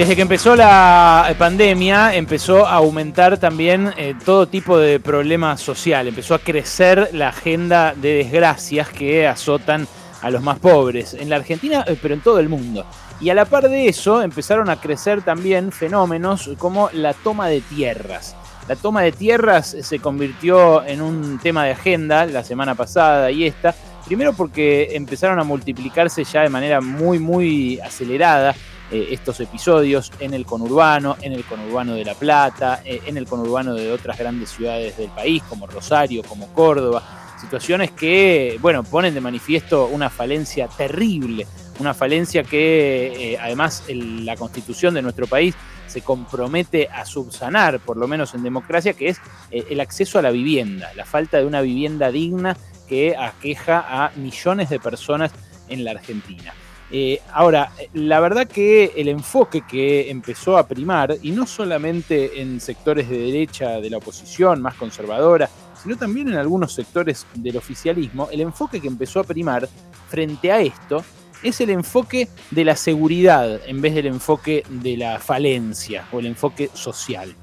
Desde que empezó la pandemia, empezó a aumentar también eh, todo tipo de problema social. Empezó a crecer la agenda de desgracias que azotan a los más pobres, en la Argentina, eh, pero en todo el mundo. Y a la par de eso, empezaron a crecer también fenómenos como la toma de tierras. La toma de tierras se convirtió en un tema de agenda la semana pasada y esta. Primero porque empezaron a multiplicarse ya de manera muy, muy acelerada eh, estos episodios en el conurbano, en el conurbano de La Plata, eh, en el conurbano de otras grandes ciudades del país, como Rosario, como Córdoba. Situaciones que, bueno, ponen de manifiesto una falencia terrible, una falencia que eh, además la constitución de nuestro país se compromete a subsanar, por lo menos en democracia, que es el acceso a la vivienda, la falta de una vivienda digna que aqueja a millones de personas en la Argentina. Eh, ahora, la verdad que el enfoque que empezó a primar, y no solamente en sectores de derecha de la oposición más conservadora, sino también en algunos sectores del oficialismo, el enfoque que empezó a primar frente a esto es el enfoque de la seguridad en vez del enfoque de la falencia o el enfoque social.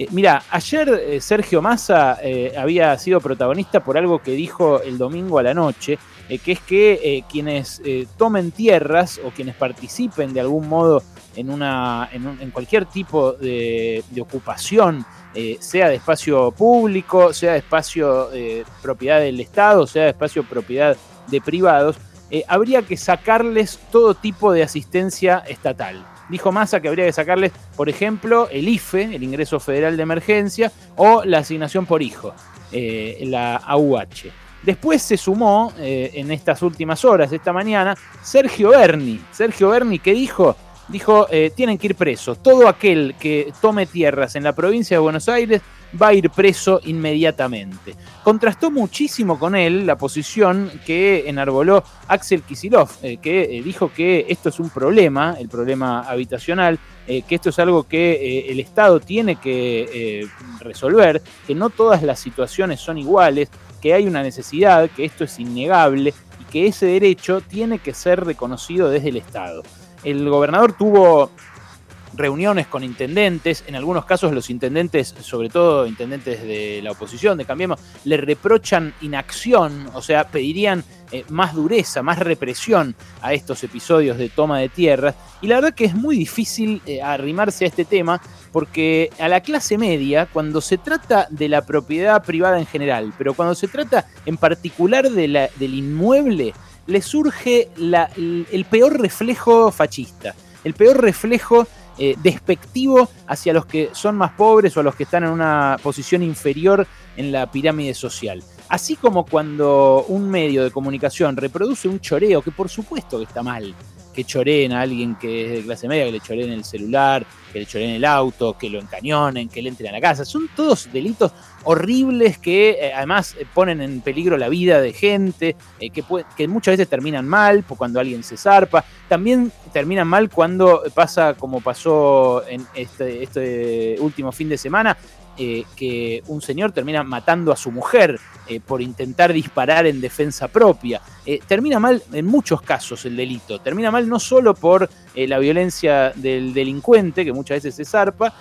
Eh, mira, ayer eh, Sergio Massa había sido protagonista por algo que dijo el domingo a la noche, eh, que es que eh, quienes eh, tomen tierras o quienes participen de algún modo en, una, en, cualquier tipo de, ocupación, sea de espacio público, sea de espacio de propiedad del Estado, sea de espacio propiedad de privados, habría que sacarles todo tipo de asistencia estatal. Dijo Massa que habría que sacarles, por ejemplo, el IFE, el ingreso federal de emergencia, o la asignación por hijo, la AUH. Después se sumó eh, en estas últimas horas, esta mañana, Sergio Berni. Sergio Berni, ¿qué dijo? Dijo, eh, tienen que ir presos. Todo aquel que tome tierras en la provincia de Buenos Aires va a ir preso inmediatamente. Contrastó muchísimo con él la posición que enarboló Axel Kisilov, eh, que dijo que esto es un problema, el problema habitacional, que esto es algo que el Estado tiene que resolver, que no todas las situaciones son iguales, que hay una necesidad, que esto es innegable y que ese derecho tiene que ser reconocido desde el Estado. El gobernador tuvo reuniones con intendentes, en algunos casos los intendentes, sobre todo intendentes de la oposición, de Cambiemos, le reprochan inacción, o sea, pedirían eh, más dureza, más represión a estos episodios de toma de tierras, y la verdad que es muy difícil eh, arrimarse a este tema, porque a la clase media, cuando se trata de la propiedad privada en general, pero cuando se trata en particular de del inmueble, le surge el peor reflejo fascista, el peor reflejo eh, despectivo hacia los que son más pobres o a los que están en una posición inferior en la pirámide social. Así como cuando un medio de comunicación reproduce un choreo, que por supuesto que está mal, que choreen a alguien que es de clase media, que le choreen el celular, que le choreen el auto, que lo encañonen, que le entren a la casa. Son todos delitos horribles que eh, además eh, ponen en peligro la vida de gente, eh, que, que, muchas veces terminan mal cuando alguien se zarpa. También terminan mal cuando pasa como pasó en este, este último fin de semana, eh, que un señor termina matando a su mujer eh, por intentar disparar en defensa propia. Eh, termina mal en muchos casos el delito. Termina mal no solo por la violencia del delincuente, que muchas veces se zarpa,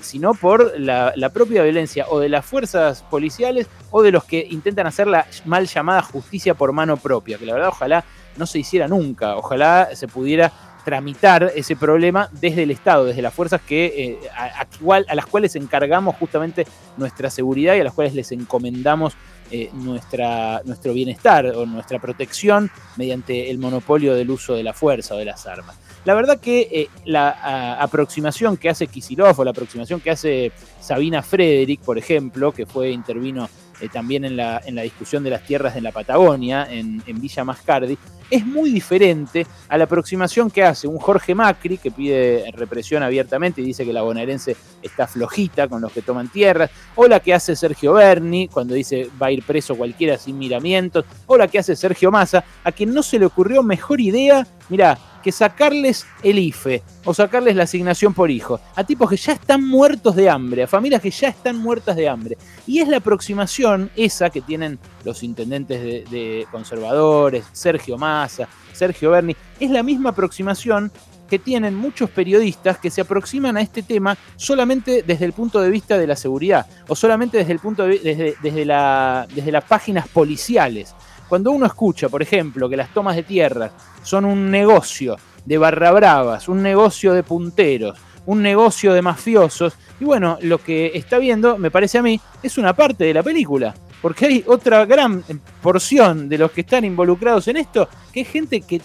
sino por la, la, propia violencia o de las fuerzas policiales o de los que intentan hacer la mal llamada justicia por mano propia, que la verdad ojalá no se hiciera nunca, ojalá se pudiera tramitar ese problema desde el Estado, desde las fuerzas que, eh, a, las cuales encargamos justamente nuestra seguridad y a las cuales les encomendamos eh, nuestra, nuestro bienestar o nuestra protección mediante el monopolio del uso de la fuerza o de las armas. La verdad que eh, la aproximación que hace Kisilov o la aproximación que hace Sabina Frederick, por ejemplo, que fue intervino eh, también en la, en la, discusión de las tierras en la Patagonia, en, Villa Mascardi, es muy diferente a la aproximación que hace un Jorge Macri, que pide represión abiertamente y dice que la bonaerense está flojita con los que toman tierras, o la que hace Sergio Berni, cuando dice va a ir preso cualquiera sin miramientos, o la que hace Sergio Massa, a quien no se le ocurrió mejor idea, mira, que sacarles el IFE o sacarles la asignación por hijo a tipos que ya están muertos de hambre, a familias que ya están muertas de hambre. Y es la aproximación esa que tienen los intendentes de, conservadores, Sergio Massa, Sergio Berni, es la misma aproximación que tienen muchos periodistas que se aproximan a este tema solamente desde el punto de vista de la seguridad o solamente desde el punto de, desde, la, desde las páginas policiales. Cuando uno escucha, por ejemplo, que las tomas de tierras son un negocio de barra bravas, un negocio de punteros, un negocio de mafiosos, y bueno, lo que está viendo, me parece a mí, es una parte de la película porque hay otra gran porción de los que están involucrados en esto, que es gente que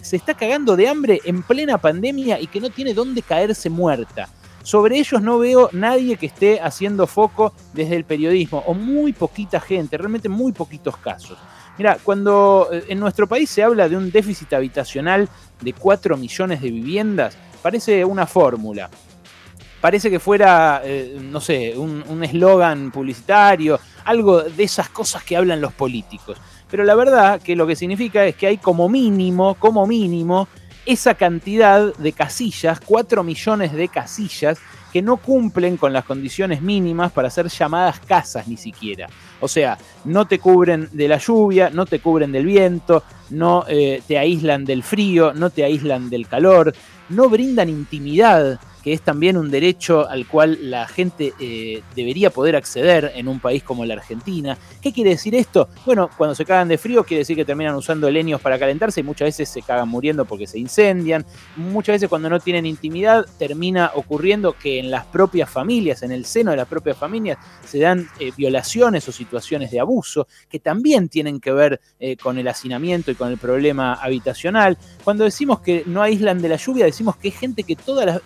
se está cagando de hambre en plena pandemia y que no tiene dónde caerse muerta. Sobre ellos no veo nadie que esté haciendo foco desde el periodismo, o muy poquita gente, realmente muy poquitos casos. Mira, cuando eh, en nuestro país se habla de un déficit habitacional de 4 millones de viviendas, parece una fórmula parece que fuera, eh, no sé, un eslogan publicitario, algo de esas cosas que hablan los políticos. Pero la verdad que lo que significa es que hay como mínimo, como mínimo, esa cantidad de casillas, 4 millones de casillas, que no cumplen con las condiciones mínimas para ser llamadas casas ni siquiera. O sea, no te cubren de la lluvia, no te cubren del viento, no eh, te aíslan del frío, no te aíslan del calor, no brindan intimidad que es también un derecho al cual la gente eh, debería poder acceder en un país como la Argentina. ¿Qué quiere decir esto? Bueno, cuando se cagan de frío quiere decir que terminan usando leños para calentarse y muchas veces se cagan muriendo porque se incendian. Muchas veces cuando no tienen intimidad termina ocurriendo que en las propias familias, en el seno de las propias familias, se dan eh, violaciones o situaciones de abuso que también tienen que ver eh, con el hacinamiento y con el problema habitacional. Cuando decimos que no aíslan de la lluvia, decimos que hay gente que todas las,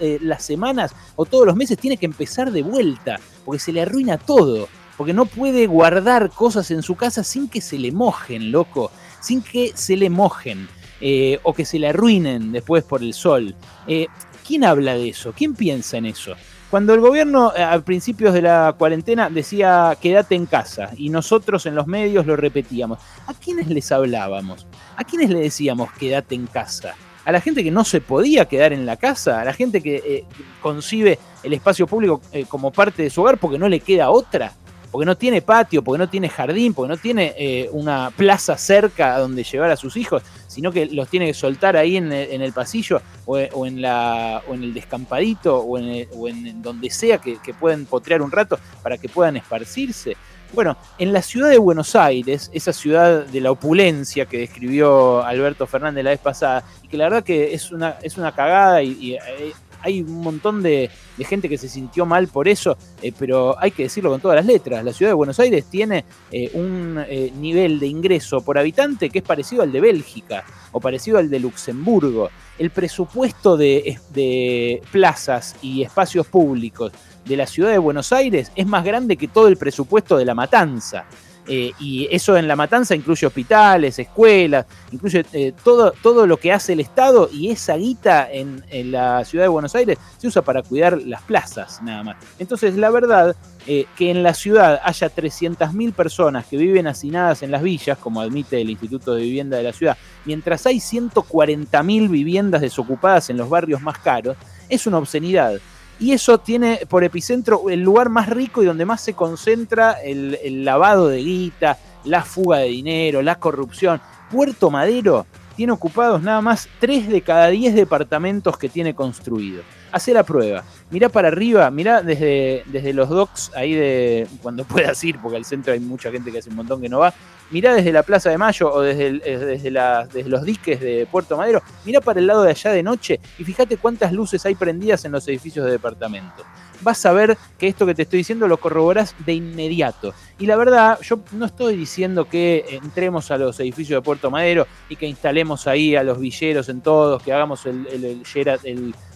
eh, las semanas o todos los meses tiene que empezar de vuelta, porque se le arruina todo, porque no puede guardar cosas en su casa sin que se le mojen, loco, sin que se le mojen eh, o que se le arruinen después por el sol. Eh, ¿Quién habla de eso? ¿Quién piensa en eso? Cuando el gobierno a principios de la cuarentena decía quédate en casa y nosotros en los medios lo repetíamos, ¿a quiénes les hablábamos? ¿A quiénes le decíamos quédate en casa? A la gente que no se podía quedar en la casa, a la gente que eh, concibe el espacio público eh, como parte de su hogar porque no le queda otra, porque no tiene patio, porque no tiene jardín, porque no tiene eh, una plaza cerca a donde llevar a sus hijos, sino que los tiene que soltar ahí en el, pasillo o, en la, o en el descampadito o en, donde sea que, que puedan potrear un rato para que puedan esparcirse. Bueno, en la ciudad de Buenos Aires, esa ciudad de la opulencia que describió Alberto Fernández la vez pasada, y que la verdad que es una, es una cagada y, eh, hay un montón de, gente que se sintió mal por eso, eh, pero hay que decirlo con todas las letras. La ciudad de Buenos Aires tiene eh, un nivel de ingreso por habitante que es parecido al de Bélgica o parecido al de Luxemburgo. El presupuesto de, de plazas y espacios públicos de la ciudad de Buenos Aires es más grande que todo el presupuesto de la matanza. Eh, y eso en la matanza incluye hospitales, escuelas, incluye eh, todo, todo lo que hace el Estado y esa guita en, la ciudad de Buenos Aires se usa para cuidar las plazas nada más. Entonces la verdad eh, que en la ciudad haya 300.000 personas que viven hacinadas en las villas, como admite el Instituto de Vivienda de la ciudad, mientras hay 140.000 viviendas desocupadas en los barrios más caros, es una obscenidad. Y eso tiene por epicentro el lugar más rico y donde más se concentra el, lavado de guita, la fuga de dinero, la corrupción. Puerto Madero tiene ocupados nada más 3 de cada 10 departamentos que tiene construidos. Hace la prueba. Mirá para arriba, mirá desde, desde los docks ahí de cuando puedas ir, porque al centro hay mucha gente que hace un montón que no va. Mirá desde la Plaza de Mayo o desde, eh, desde, los diques de Puerto Madero. Mirá para el lado de allá de noche y fíjate cuántas luces hay prendidas en los edificios de departamento vas a ver que esto que te estoy diciendo lo corroborás de inmediato. Y la verdad, yo no estoy diciendo que entremos a los edificios de Puerto Madero y que instalemos ahí a los villeros en todos, que hagamos el,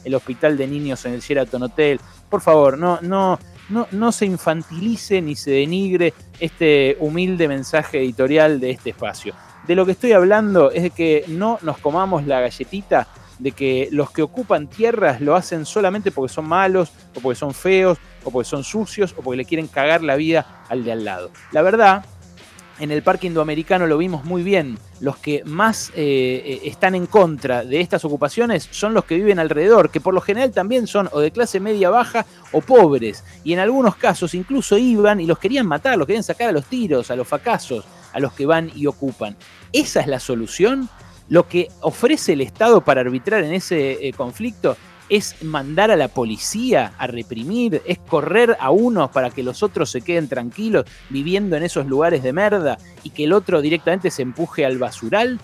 el, hospital de niños en el Sheraton Hotel. Por favor, no, no, no, no se infantilice ni se denigre este humilde mensaje editorial de este espacio. De lo que estoy hablando es de que no nos comamos la galletita de que los que ocupan tierras lo hacen solamente porque son malos, o porque son feos, o porque son sucios, o porque le quieren cagar la vida al de al lado. La verdad, en el parque indoamericano lo vimos muy bien. Los que más eh, eh, están en contra de estas ocupaciones son los que viven alrededor, que por lo general también son o de clase media baja o pobres. Y en algunos casos incluso iban y los querían matar, los querían sacar a los tiros, a los fracasos, a los que van y ocupan. ¿Esa es la solución? Lo que ofrece el Estado para arbitrar en ese eh, conflicto es mandar a la policía a reprimir, es correr a unos para que los otros se queden tranquilos viviendo en esos lugares de merda y que el otro directamente se empuje al basural.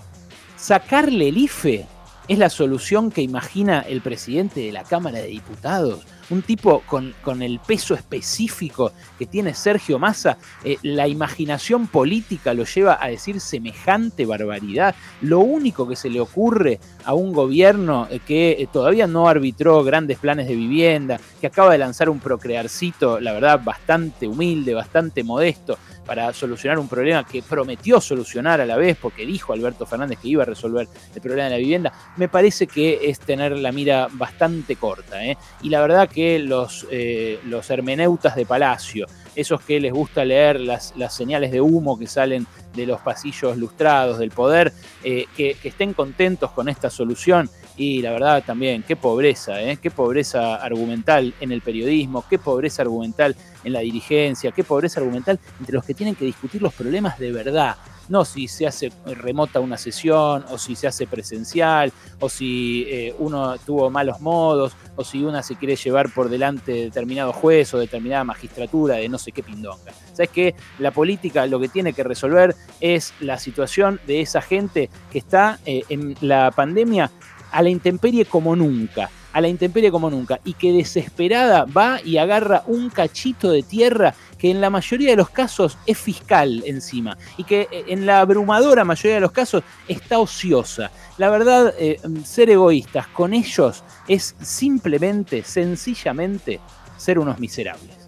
Sacarle el IFE es la solución que imagina el presidente de la Cámara de Diputados un tipo con, con el peso específico que tiene Sergio Massa, eh, la imaginación política lo lleva a decir semejante barbaridad. Lo único que se le ocurre a un gobierno eh, que eh, todavía no arbitró grandes planes de vivienda, que acaba de lanzar un procrearcito, la verdad, bastante humilde, bastante modesto, para solucionar un problema que prometió solucionar a la vez, porque dijo Alberto Fernández que iba a resolver el problema de la vivienda, me parece que es tener la mira bastante corta. ¿eh? Y la verdad que los, eh, los hermeneutas de Palacio, esos que les gusta leer las, las, señales de humo que salen de los pasillos lustrados del poder, eh, que, que, estén contentos con esta solución. Y la verdad también, qué pobreza, ¿eh? qué pobreza argumental en el periodismo, qué pobreza argumental en la dirigencia, qué pobreza argumental entre los que tienen que discutir los problemas de verdad, no si se hace remota una sesión, o si se hace presencial, o si eh, uno tuvo malos modos, o si una se quiere llevar por delante determinado juez o determinada magistratura de no sé qué pindonga. ¿Sabes qué? La política lo que tiene que resolver es la situación de esa gente que está eh, en la pandemia a la intemperie como nunca a la intemperie como nunca y que desesperada va y agarra un cachito de tierra que en la mayoría de los casos es fiscal encima y que eh, en la abrumadora mayoría de los casos está ociosa. La verdad, eh, ser egoístas con ellos es simplemente, sencillamente, ser unos miserables.